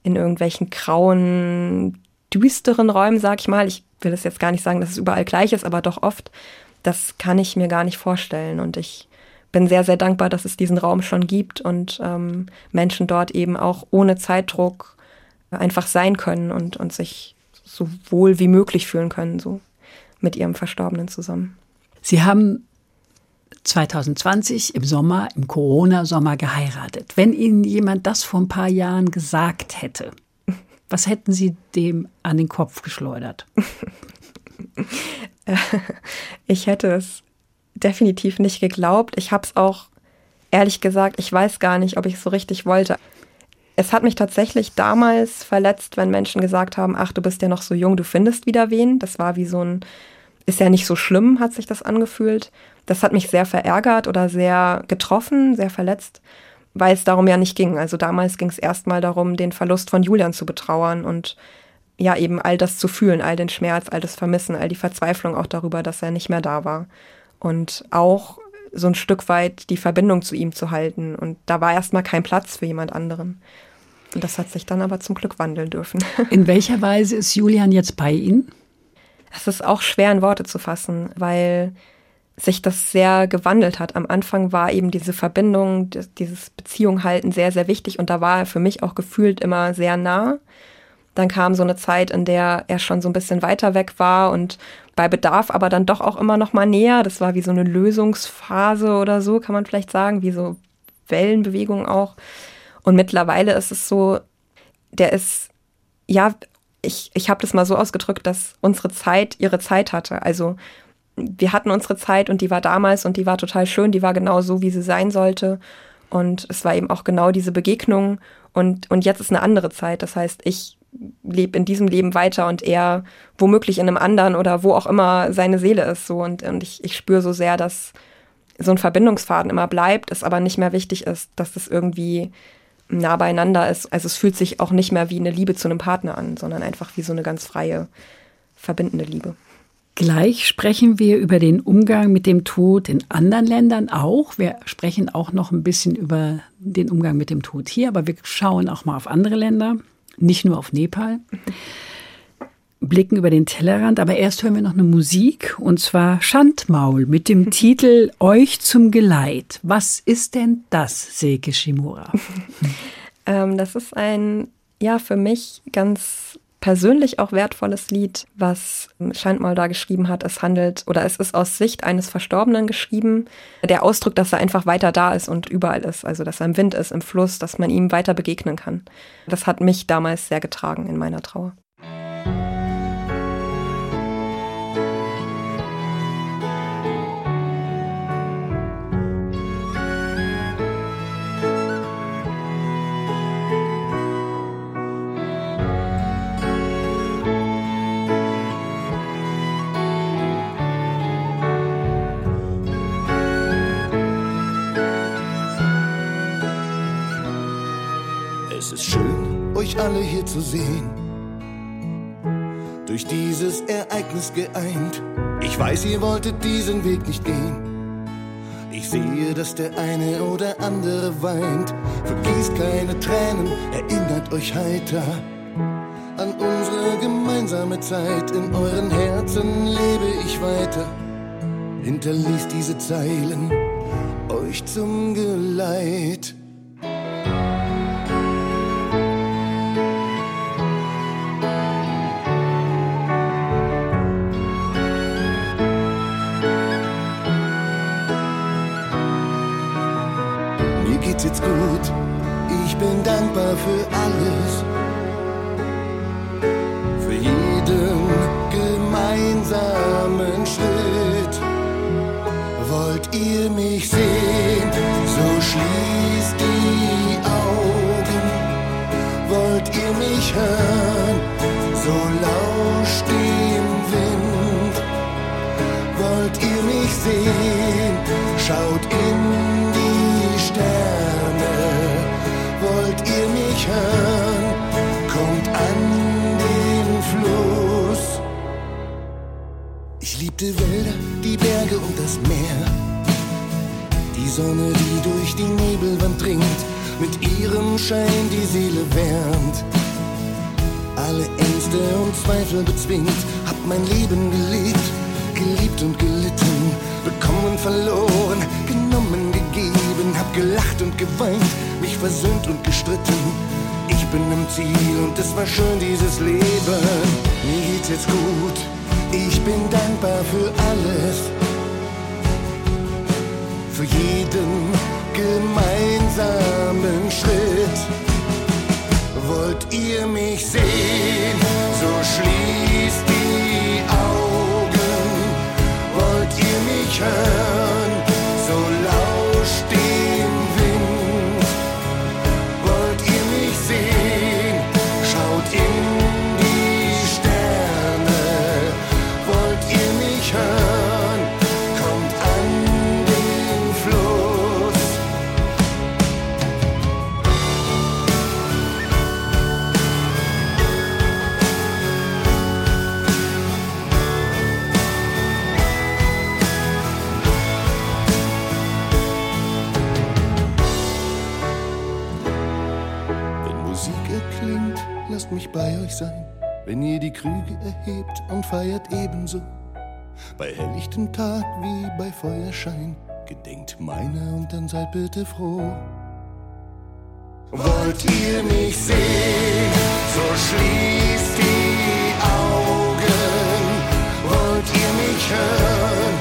in irgendwelchen grauen, düsteren Räumen, sag ich mal. Ich will es jetzt gar nicht sagen, dass es überall gleich ist, aber doch oft. Das kann ich mir gar nicht vorstellen. Und ich bin sehr, sehr dankbar, dass es diesen Raum schon gibt und ähm, Menschen dort eben auch ohne Zeitdruck einfach sein können und, und sich so wohl wie möglich fühlen können, so mit ihrem Verstorbenen zusammen.
Sie haben 2020 im Sommer, im Corona-Sommer geheiratet. Wenn Ihnen jemand das vor ein paar Jahren gesagt hätte, was hätten Sie dem an den Kopf geschleudert?
Ich hätte es definitiv nicht geglaubt. Ich habe es auch, ehrlich gesagt, ich weiß gar nicht, ob ich es so richtig wollte. Es hat mich tatsächlich damals verletzt, wenn Menschen gesagt haben, ach, du bist ja noch so jung, du findest wieder wen. Das war wie so ein, ist ja nicht so schlimm, hat sich das angefühlt. Das hat mich sehr verärgert oder sehr getroffen, sehr verletzt, weil es darum ja nicht ging. Also damals ging es erstmal darum, den Verlust von Julian zu betrauern und ja, eben all das zu fühlen, all den Schmerz, all das Vermissen, all die Verzweiflung auch darüber, dass er nicht mehr da war und auch so ein Stück weit die Verbindung zu ihm zu halten. Und da war erstmal kein Platz für jemand anderen. Und das hat sich dann aber zum Glück wandeln dürfen.
In welcher Weise ist Julian jetzt bei Ihnen?
Das ist auch schwer in Worte zu fassen, weil sich das sehr gewandelt hat. Am Anfang war eben diese Verbindung, dieses Beziehung halten sehr, sehr wichtig und da war er für mich auch gefühlt immer sehr nah. Dann kam so eine Zeit, in der er schon so ein bisschen weiter weg war und bei Bedarf aber dann doch auch immer noch mal näher. Das war wie so eine Lösungsphase oder so, kann man vielleicht sagen, wie so Wellenbewegung auch. Und mittlerweile ist es so, der ist, ja, ich, ich habe das mal so ausgedrückt, dass unsere Zeit ihre Zeit hatte. Also wir hatten unsere Zeit und die war damals und die war total schön, die war genau so, wie sie sein sollte. Und es war eben auch genau diese Begegnung. Und, und jetzt ist eine andere Zeit. Das heißt, ich lebe in diesem Leben weiter und er womöglich in einem anderen oder wo auch immer seine Seele ist. So. Und, und ich, ich spüre so sehr, dass so ein Verbindungsfaden immer bleibt, es aber nicht mehr wichtig ist, dass das irgendwie nah beieinander ist. Also es fühlt sich auch nicht mehr wie eine Liebe zu einem Partner an, sondern einfach wie so eine ganz freie, verbindende Liebe.
Gleich sprechen wir über den Umgang mit dem Tod in anderen Ländern auch. Wir sprechen auch noch ein bisschen über den Umgang mit dem Tod hier, aber wir schauen auch mal auf andere Länder, nicht nur auf Nepal. Blicken über den Tellerrand, aber erst hören wir noch eine Musik und zwar Schandmaul mit dem Titel Euch zum Geleit. Was ist denn das, Seke Shimura?
ähm, das ist ein, ja, für mich ganz persönlich auch wertvolles Lied, was Schandmaul da geschrieben hat. Es handelt oder es ist aus Sicht eines Verstorbenen geschrieben. Der Ausdruck, dass er einfach weiter da ist und überall ist, also dass er im Wind ist, im Fluss, dass man ihm weiter begegnen kann. Das hat mich damals sehr getragen in meiner Trauer.
Euch alle hier zu sehen. Durch dieses Ereignis geeint. Ich weiß, ihr wolltet diesen Weg nicht gehen. Ich sehe, dass der eine oder andere weint. Vergießt keine Tränen, erinnert euch heiter an unsere gemeinsame Zeit. In euren Herzen lebe ich weiter. Hinterließ diese Zeilen euch zum Geleit. Geht's gut. Ich bin dankbar für alles. Für jeden gemeinsamen Schritt. Wollt ihr mich sehen, Sonne, die durch die Nebelwand dringt, mit ihrem Schein die Seele wärmt. Alle Ängste und Zweifel bezwingt, hab mein Leben gelebt, geliebt und gelitten, bekommen, verloren, genommen, gegeben, hab gelacht und geweint, mich versöhnt und gestritten ich bin im Ziel und es war schön dieses Leben. Mir geht's jetzt gut, ich bin dankbar für alles. Für jeden gemeinsamen Schritt. Wollt ihr mich sehen, so schließt die Augen. Wollt ihr mich hören, Wenn ihr die Krüge erhebt und feiert ebenso. Bei helllichtem Tag wie bei Feuerschein. Gedenkt meiner und dann seid bitte froh. Wollt ihr mich sehen, so schließt die Augen. Wollt ihr mich hören,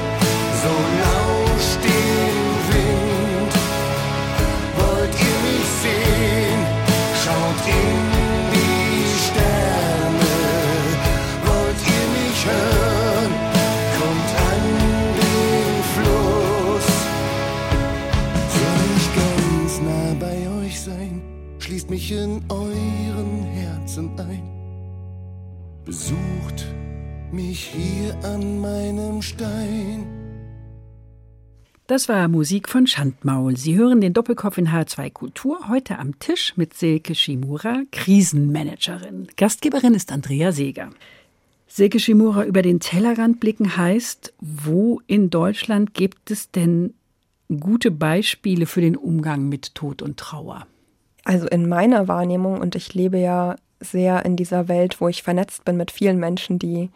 so lauscht dem Wind. Wollt ihr mich sehen, schaut in mich in euren Herzen ein. Besucht mich hier an meinem Stein.
Das war Musik von Schandmaul. Sie hören den Doppelkopf in H2 Kultur heute am Tisch mit Silke Shimura, Krisenmanagerin. Gastgeberin ist Andrea Seeger. Silke Shimura, über den Tellerrand blicken heißt, wo in Deutschland gibt es denn gute Beispiele für den Umgang mit Tod und Trauer?
Also in meiner Wahrnehmung, und ich lebe ja sehr in dieser Welt, wo ich vernetzt bin mit vielen Menschen, die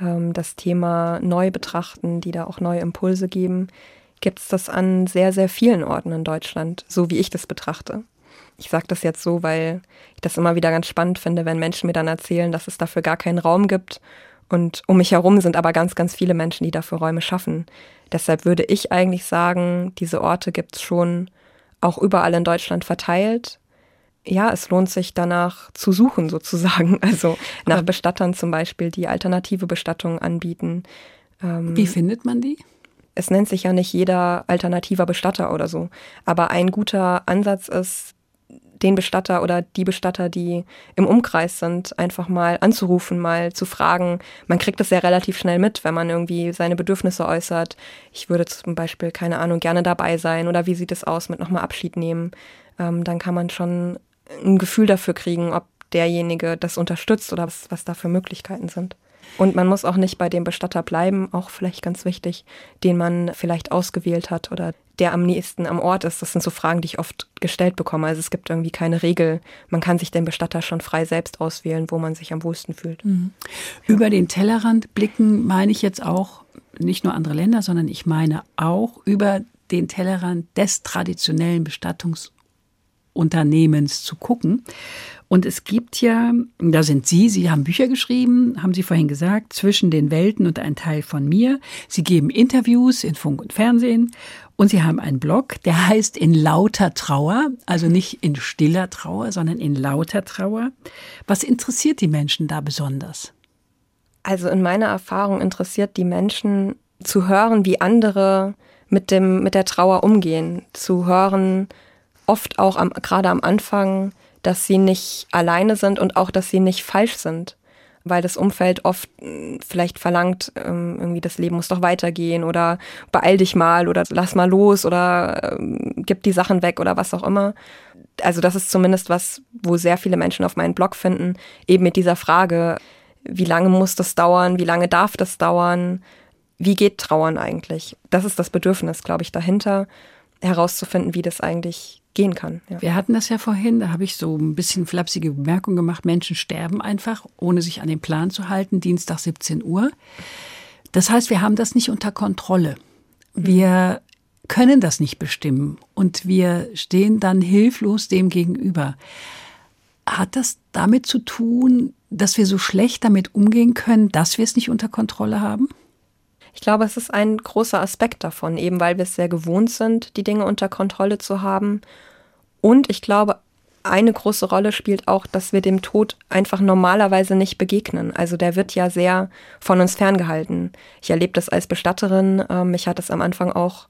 ähm, das Thema neu betrachten, die da auch neue Impulse geben, gibt es das an sehr, sehr vielen Orten in Deutschland, so wie ich das betrachte. Ich sage das jetzt so, weil ich das immer wieder ganz spannend finde, wenn Menschen mir dann erzählen, dass es dafür gar keinen Raum gibt. Und um mich herum sind aber ganz, ganz viele Menschen, die dafür Räume schaffen. Deshalb würde ich eigentlich sagen, diese Orte gibt es schon auch überall in Deutschland verteilt. Ja, es lohnt sich danach zu suchen sozusagen. Also nach Bestattern zum Beispiel, die alternative Bestattungen anbieten.
Ähm, Wie findet man die?
Es nennt sich ja nicht jeder alternativer Bestatter oder so. Aber ein guter Ansatz ist, den Bestatter oder die Bestatter, die im Umkreis sind, einfach mal anzurufen, mal zu fragen. Man kriegt das ja relativ schnell mit, wenn man irgendwie seine Bedürfnisse äußert. Ich würde zum Beispiel, keine Ahnung, gerne dabei sein oder wie sieht es aus mit nochmal Abschied nehmen. Ähm, dann kann man schon ein Gefühl dafür kriegen, ob derjenige das unterstützt oder was, was da für Möglichkeiten sind. Und man muss auch nicht bei dem Bestatter bleiben, auch vielleicht ganz wichtig, den man vielleicht ausgewählt hat oder der am nächsten am Ort ist. Das sind so Fragen, die ich oft gestellt bekomme. Also es gibt irgendwie keine Regel. Man kann sich den Bestatter schon frei selbst auswählen, wo man sich am wohlsten fühlt. Mhm.
Über den Tellerrand blicken meine ich jetzt auch nicht nur andere Länder, sondern ich meine auch über den Tellerrand des traditionellen Bestattungsunternehmens zu gucken. Und es gibt ja, da sind Sie, Sie haben Bücher geschrieben, haben Sie vorhin gesagt, zwischen den Welten und ein Teil von mir. Sie geben Interviews in Funk und Fernsehen und Sie haben einen Blog, der heißt In lauter Trauer, also nicht in stiller Trauer, sondern in lauter Trauer. Was interessiert die Menschen da besonders?
Also in meiner Erfahrung interessiert die Menschen zu hören, wie andere mit dem, mit der Trauer umgehen, zu hören, oft auch am, gerade am Anfang, dass sie nicht alleine sind und auch, dass sie nicht falsch sind. Weil das Umfeld oft hm, vielleicht verlangt, ähm, irgendwie das Leben muss doch weitergehen oder beeil dich mal oder lass mal los oder ähm, gib die Sachen weg oder was auch immer. Also das ist zumindest was, wo sehr viele Menschen auf meinen Blog finden, eben mit dieser Frage, wie lange muss das dauern, wie lange darf das dauern, wie geht Trauern eigentlich? Das ist das Bedürfnis, glaube ich, dahinter, herauszufinden, wie das eigentlich gehen kann.
Ja. Wir hatten das ja vorhin, da habe ich so ein bisschen flapsige Bemerkung gemacht, Menschen sterben einfach, ohne sich an den Plan zu halten, Dienstag 17 Uhr. Das heißt, wir haben das nicht unter Kontrolle. Wir können das nicht bestimmen und wir stehen dann hilflos dem gegenüber. Hat das damit zu tun, dass wir so schlecht damit umgehen können, dass wir es nicht unter Kontrolle haben?
Ich glaube, es ist ein großer Aspekt davon, eben weil wir es sehr gewohnt sind, die Dinge unter Kontrolle zu haben. Und ich glaube, eine große Rolle spielt auch, dass wir dem Tod einfach normalerweise nicht begegnen. Also der wird ja sehr von uns ferngehalten. Ich erlebe das als Bestatterin. Ähm, mich hat es am Anfang auch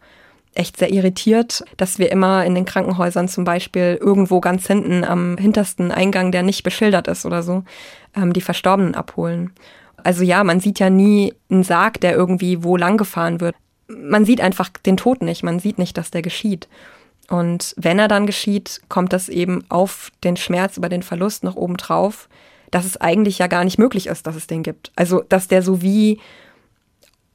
echt sehr irritiert, dass wir immer in den Krankenhäusern zum Beispiel irgendwo ganz hinten am hintersten Eingang, der nicht beschildert ist oder so, ähm, die Verstorbenen abholen. Also ja, man sieht ja nie einen Sarg, der irgendwie wo lang gefahren wird. Man sieht einfach den Tod nicht, man sieht nicht, dass der geschieht. Und wenn er dann geschieht, kommt das eben auf den Schmerz über den Verlust noch oben drauf, dass es eigentlich ja gar nicht möglich ist, dass es den gibt. Also, dass der so wie,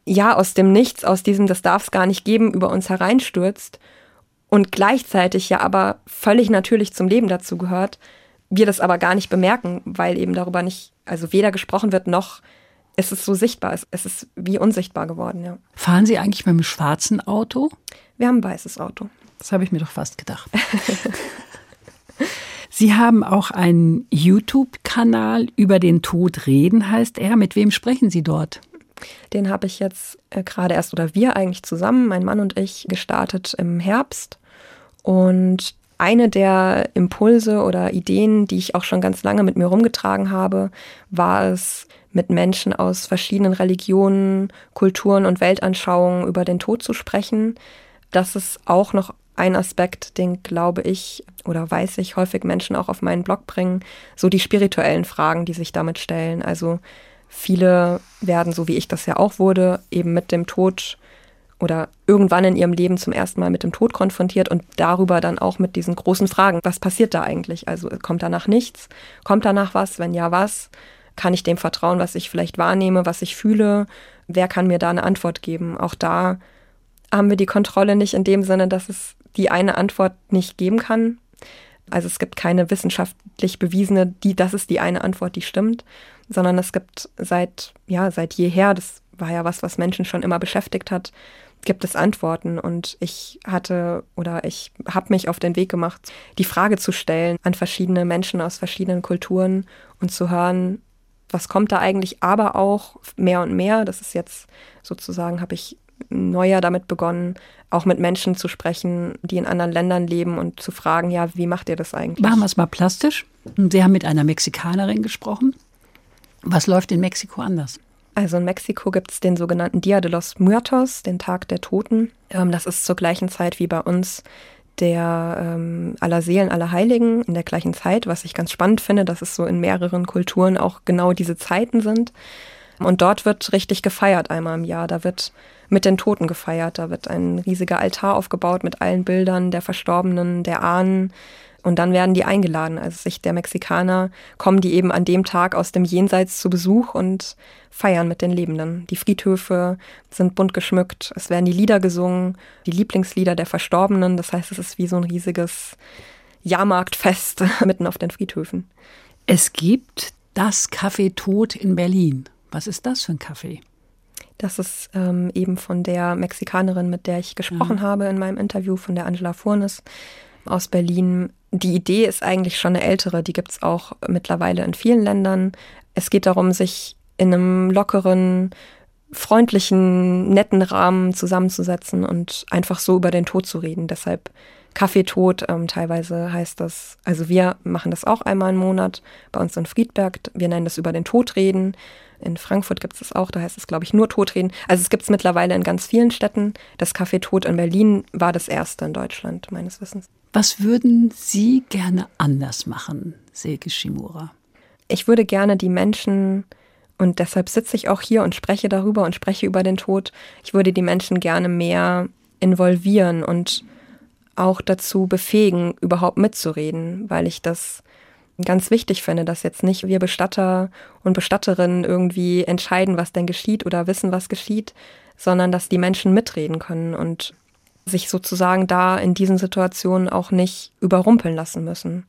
ja, aus dem Nichts, aus diesem, das darf es gar nicht geben, über uns hereinstürzt und gleichzeitig ja aber völlig natürlich zum Leben dazu gehört, wir das aber gar nicht bemerken, weil eben darüber nicht, also weder gesprochen wird noch ist es so sichtbar. Es, ist wie unsichtbar geworden, ja.
Fahren Sie eigentlich mit einem schwarzen Auto?
Wir haben ein weißes Auto.
Das habe ich mir doch fast gedacht. Sie haben auch einen YouTube-Kanal über den Tod reden, heißt er. Mit wem sprechen Sie dort?
Den habe ich jetzt äh, gerade erst oder wir eigentlich zusammen, mein Mann und ich, gestartet im Herbst. Und eine der Impulse oder Ideen, die ich auch schon ganz lange mit mir rumgetragen habe, war es, mit Menschen aus verschiedenen Religionen, Kulturen und Weltanschauungen über den Tod zu sprechen, dass es auch noch ein Aspekt, den glaube ich oder weiß ich häufig Menschen auch auf meinen Blog bringen, so die spirituellen Fragen, die sich damit stellen. Also viele werden, so wie ich das ja auch wurde, eben mit dem Tod oder irgendwann in ihrem Leben zum ersten Mal mit dem Tod konfrontiert und darüber dann auch mit diesen großen Fragen, was passiert da eigentlich? Also kommt danach nichts? Kommt danach was? Wenn ja, was? Kann ich dem vertrauen, was ich vielleicht wahrnehme, was ich fühle? Wer kann mir da eine Antwort geben? Auch da haben wir die Kontrolle nicht in dem Sinne, dass es die eine Antwort nicht geben kann. Also es gibt keine wissenschaftlich bewiesene, die, das ist die eine Antwort, die stimmt, sondern es gibt seit, ja, seit jeher, das war ja was, was Menschen schon immer beschäftigt hat, gibt es Antworten. Und ich hatte oder ich habe mich auf den Weg gemacht, die Frage zu stellen an verschiedene Menschen aus verschiedenen Kulturen und zu hören, was kommt da eigentlich, aber auch mehr und mehr, das ist jetzt sozusagen, habe ich neuer damit begonnen, auch mit Menschen zu sprechen, die in anderen Ländern leben und zu fragen, ja, wie macht ihr das eigentlich?
Machen wir es mal plastisch. Sie haben mit einer Mexikanerin gesprochen. Was läuft in Mexiko anders?
Also in Mexiko gibt es den sogenannten Dia de los Muertos, den Tag der Toten. Ähm, das ist zur gleichen Zeit wie bei uns der ähm, aller Seelen, aller Heiligen in der gleichen Zeit, was ich ganz spannend finde, dass es so in mehreren Kulturen auch genau diese Zeiten sind. Und dort wird richtig gefeiert einmal im Jahr. Da wird mit den Toten gefeiert. Da wird ein riesiger Altar aufgebaut mit allen Bildern der Verstorbenen, der Ahnen. Und dann werden die eingeladen. Also Sicht der Mexikaner kommen die eben an dem Tag aus dem Jenseits zu Besuch und feiern mit den Lebenden. Die Friedhöfe sind bunt geschmückt. Es werden die Lieder gesungen, die Lieblingslieder der Verstorbenen. Das heißt, es ist wie so ein riesiges Jahrmarktfest mitten auf den Friedhöfen.
Es gibt das Café Tod in Berlin. Was ist das für ein Kaffee?
Das ist ähm, eben von der Mexikanerin, mit der ich gesprochen ja. habe in meinem Interview, von der Angela Furnes aus Berlin. Die Idee ist eigentlich schon eine ältere, die gibt es auch mittlerweile in vielen Ländern. Es geht darum, sich in einem lockeren, freundlichen, netten Rahmen zusammenzusetzen und einfach so über den Tod zu reden. Deshalb Kaffeetod, ähm, teilweise heißt das, also wir machen das auch einmal im Monat bei uns in Friedberg. Wir nennen das über den Tod reden. In Frankfurt gibt es das auch, da heißt es, glaube ich, nur Todreden. Also es gibt es mittlerweile in ganz vielen Städten. Das Café Tod in Berlin war das erste in Deutschland, meines Wissens.
Was würden Sie gerne anders machen, Silke Shimura?
Ich würde gerne die Menschen, und deshalb sitze ich auch hier und spreche darüber und spreche über den Tod, ich würde die Menschen gerne mehr involvieren und auch dazu befähigen, überhaupt mitzureden, weil ich das ganz wichtig finde, dass jetzt nicht wir Bestatter und Bestatterinnen irgendwie entscheiden, was denn geschieht oder wissen, was geschieht, sondern dass die Menschen mitreden können und sich sozusagen da in diesen Situationen auch nicht überrumpeln lassen müssen.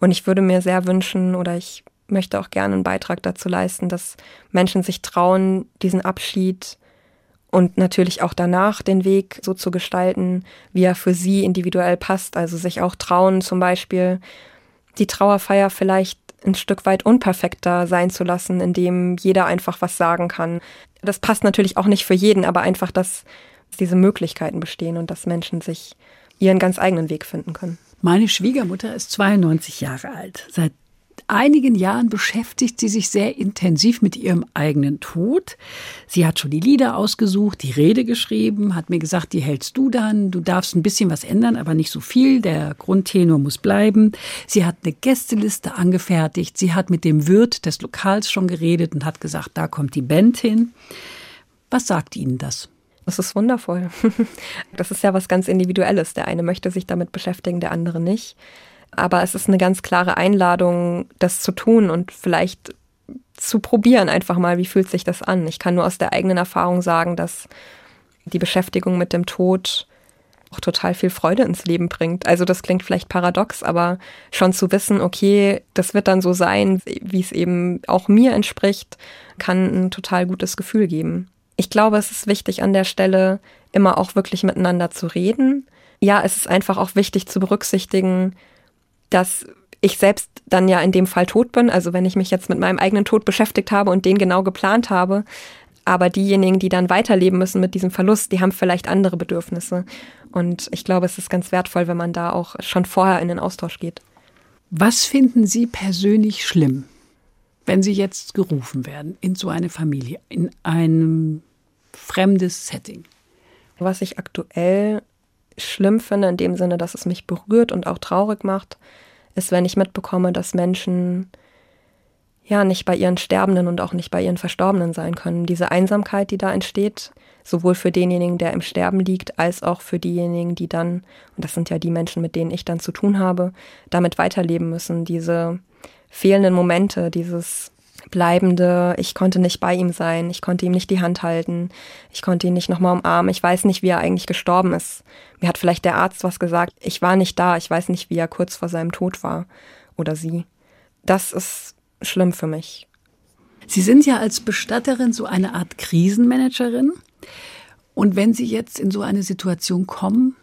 Und ich würde mir sehr wünschen oder ich möchte auch gerne einen Beitrag dazu leisten, dass Menschen sich trauen, diesen Abschied und natürlich auch danach den Weg so zu gestalten, wie er für sie individuell passt. Also sich auch trauen, zum Beispiel die Trauerfeier vielleicht ein Stück weit unperfekter sein zu lassen, indem jeder einfach was sagen kann. Das passt natürlich auch nicht für jeden, aber einfach, dass diese Möglichkeiten bestehen und dass Menschen sich ihren ganz eigenen Weg finden können.
Meine Schwiegermutter ist 92 Jahre alt. Seit einigen Jahren beschäftigt sie sich sehr intensiv mit ihrem eigenen Tod. Sie hat schon die Lieder ausgesucht, die Rede geschrieben, hat mir gesagt, die hältst du dann. Du darfst ein bisschen was ändern, aber nicht so viel. Der Grundtenor muss bleiben. Sie hat eine Gästeliste angefertigt. Sie hat mit dem Wirt des Lokals schon geredet und hat gesagt, da kommt die Band hin. Was sagt Ihnen das?
Das ist wundervoll. Das ist ja was ganz Individuelles. Der eine möchte sich damit beschäftigen, der andere nicht. Aber es ist eine ganz klare Einladung, das zu tun und vielleicht zu probieren einfach mal, wie fühlt sich das an. Ich kann nur aus der eigenen Erfahrung sagen, dass die Beschäftigung mit dem Tod auch total viel Freude ins Leben bringt. Also das klingt vielleicht paradox, aber schon zu wissen, okay, das wird dann so sein, wie es eben auch mir entspricht, kann ein total gutes Gefühl geben. Ich glaube, es ist wichtig an der Stelle immer auch wirklich miteinander zu reden. Ja, es ist einfach auch wichtig zu berücksichtigen, dass ich selbst dann ja in dem Fall tot bin. Also wenn ich mich jetzt mit meinem eigenen Tod beschäftigt habe und den genau geplant habe, aber diejenigen, die dann weiterleben müssen mit diesem Verlust, die haben vielleicht andere Bedürfnisse. Und ich glaube, es ist ganz wertvoll, wenn man da auch schon vorher in den Austausch geht.
Was finden Sie persönlich schlimm, wenn Sie jetzt gerufen werden in so eine Familie, in ein fremdes Setting?
Was ich aktuell schlimm finde, in dem Sinne, dass es mich berührt und auch traurig macht, ist, wenn ich mitbekomme, dass Menschen ja nicht bei ihren Sterbenden und auch nicht bei ihren Verstorbenen sein können. Diese Einsamkeit, die da entsteht, sowohl für denjenigen, der im Sterben liegt, als auch für diejenigen, die dann, und das sind ja die Menschen, mit denen ich dann zu tun habe, damit weiterleben müssen. Diese fehlenden Momente, dieses bleibende, ich konnte nicht bei ihm sein, ich konnte ihm nicht die Hand halten, ich konnte ihn nicht nochmal umarmen, ich weiß nicht, wie er eigentlich gestorben ist. Mir hat vielleicht der Arzt was gesagt, ich war nicht da, ich weiß nicht, wie er kurz vor seinem Tod war oder sie. Das ist schlimm für mich.
Sie sind ja als Bestatterin so eine Art Krisenmanagerin. Und wenn Sie jetzt in so eine Situation kommen,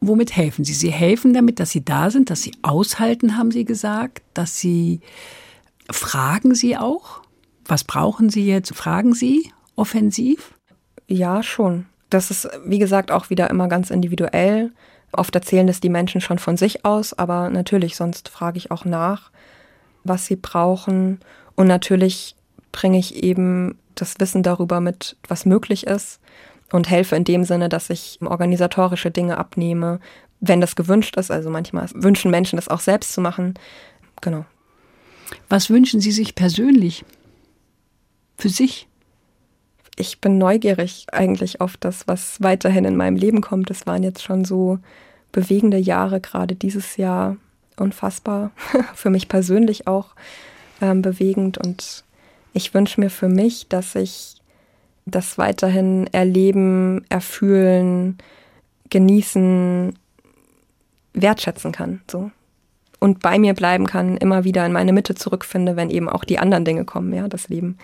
womit helfen Sie? Sie helfen damit, dass Sie da sind, dass Sie aushalten, haben Sie gesagt, dass Sie fragen Sie auch, was brauchen Sie jetzt? Fragen Sie offensiv?
Ja, schon. Das ist, wie gesagt, auch wieder immer ganz individuell. Oft erzählen es die Menschen schon von sich aus, aber natürlich, sonst frage ich auch nach, was sie brauchen. Und natürlich bringe ich eben das Wissen darüber mit, was möglich ist und helfe in dem Sinne, dass ich organisatorische Dinge abnehme, wenn das gewünscht ist. Also manchmal wünschen Menschen das auch selbst zu machen. Genau.
Was wünschen Sie sich persönlich? Für sich?
Ich bin neugierig eigentlich auf das, was weiterhin in meinem Leben kommt. Es waren jetzt schon so bewegende Jahre, gerade dieses Jahr unfassbar. für mich persönlich auch ähm, bewegend. Und ich wünsche mir für mich, dass ich das weiterhin erleben, erfühlen, genießen, wertschätzen kann. So und bei mir bleiben kann, immer wieder in meine Mitte zurückfinde, wenn eben auch die anderen Dinge kommen. Ja, das Leben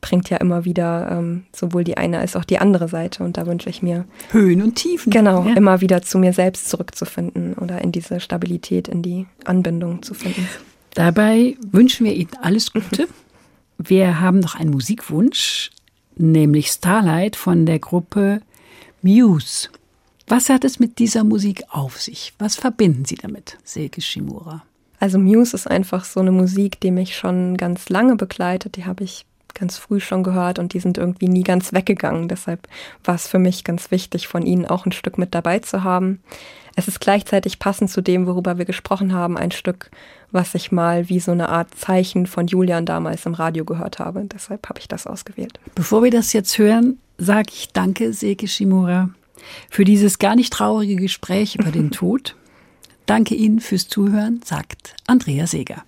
bringt ja immer wieder ähm, sowohl die eine als auch die andere Seite. Und da wünsche ich mir
Höhen und Tiefen.
Genau, ja. immer wieder zu mir selbst zurückzufinden oder in diese Stabilität, in die Anbindung zu finden.
Dabei wünschen wir Ihnen alles Gute. Wir haben noch einen Musikwunsch, nämlich Starlight von der Gruppe Muse. Was hat es mit dieser Musik auf sich? Was verbinden Sie damit, Silke Shimura?
Also Muse ist einfach so eine Musik, die mich schon ganz lange begleitet. Die habe ich ganz früh schon gehört und die sind irgendwie nie ganz weggegangen. Deshalb war es für mich ganz wichtig, von ihnen auch ein Stück mit dabei zu haben. Es ist gleichzeitig passend zu dem, worüber wir gesprochen haben, ein Stück, was ich mal wie so eine Art Zeichen von Julian damals im Radio gehört habe. Deshalb habe ich das ausgewählt.
Bevor wir das jetzt hören, sage ich danke, Silke Shimura, für dieses gar nicht traurige Gespräch über den Tod. Danke Ihnen fürs Zuhören, sagt Andrea Seeger.